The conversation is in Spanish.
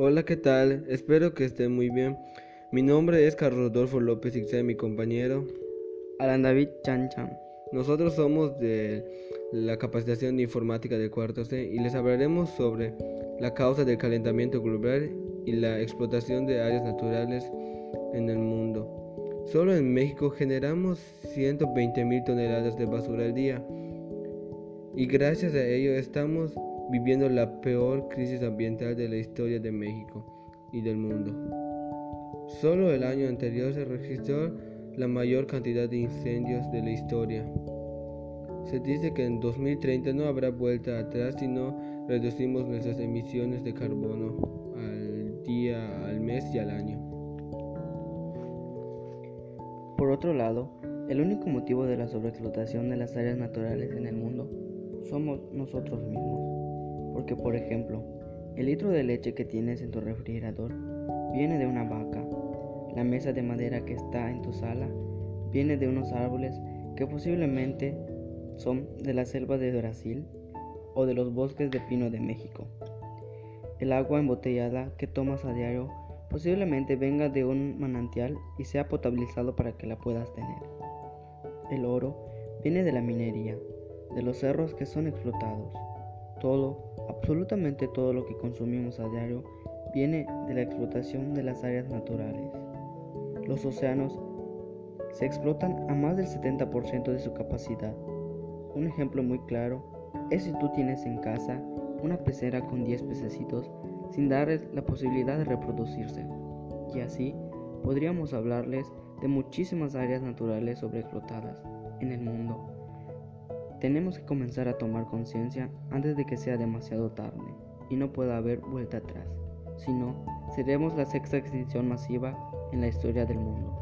Hola, ¿qué tal? Espero que estén muy bien. Mi nombre es Carlos Rodolfo López y mi compañero Alan David Chan Chan. Nosotros somos de la capacitación de informática de cuarto C y les hablaremos sobre la causa del calentamiento global y la explotación de áreas naturales en el mundo. Solo en México generamos 120 mil toneladas de basura al día y gracias a ello estamos viviendo la peor crisis ambiental de la historia de México y del mundo. Solo el año anterior se registró la mayor cantidad de incendios de la historia. Se dice que en 2030 no habrá vuelta atrás si no reducimos nuestras emisiones de carbono al día, al mes y al año. Por otro lado, el único motivo de la sobreexplotación de las áreas naturales en el mundo somos nosotros mismos. Porque, por ejemplo, el litro de leche que tienes en tu refrigerador viene de una vaca. La mesa de madera que está en tu sala viene de unos árboles que posiblemente son de la selva de Brasil o de los bosques de pino de México. El agua embotellada que tomas a diario posiblemente venga de un manantial y sea potabilizado para que la puedas tener. El oro viene de la minería, de los cerros que son explotados. Todo, absolutamente todo lo que consumimos a diario viene de la explotación de las áreas naturales. Los océanos se explotan a más del 70% de su capacidad. Un ejemplo muy claro es si tú tienes en casa una pecera con 10 pececitos sin darles la posibilidad de reproducirse. Y así podríamos hablarles de muchísimas áreas naturales sobreexplotadas en el mundo. Tenemos que comenzar a tomar conciencia antes de que sea demasiado tarde y no pueda haber vuelta atrás. Si no, seremos la sexta extinción masiva en la historia del mundo.